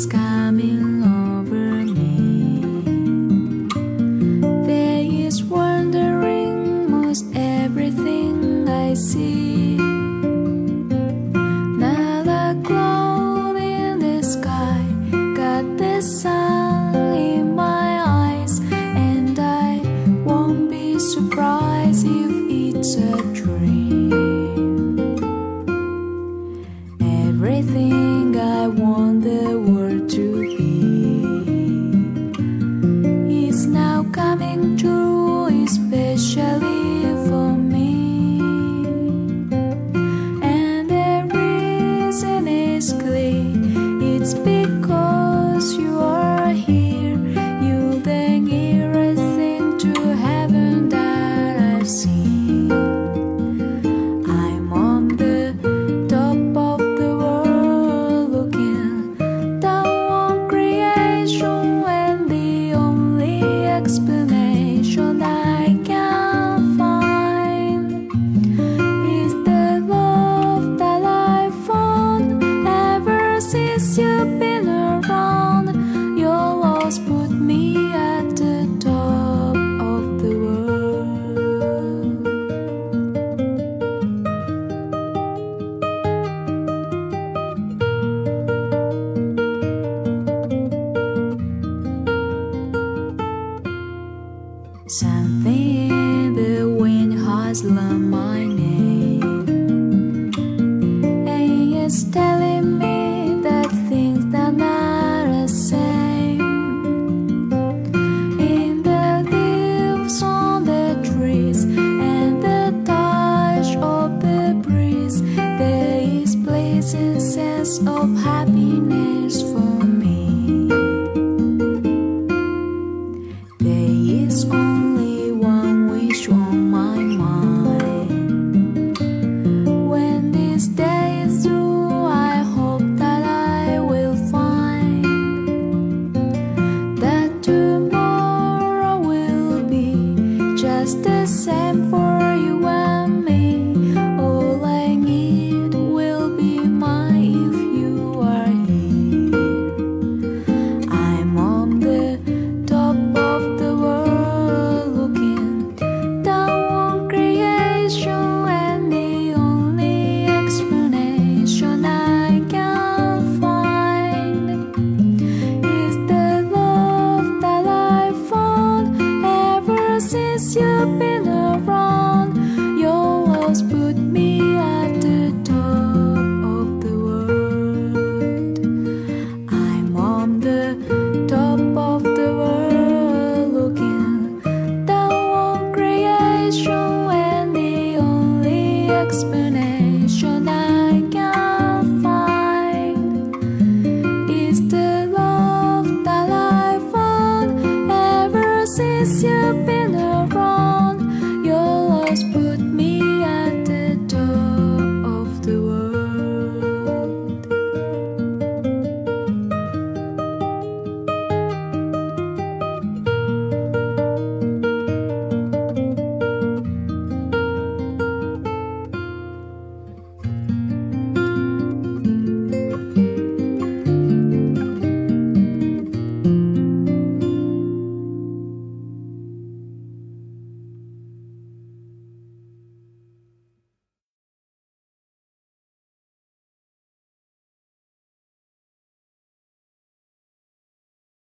things coming over me. There is wondering most everything I see. Now the cloud in the sky, got the sun. Islam. to 别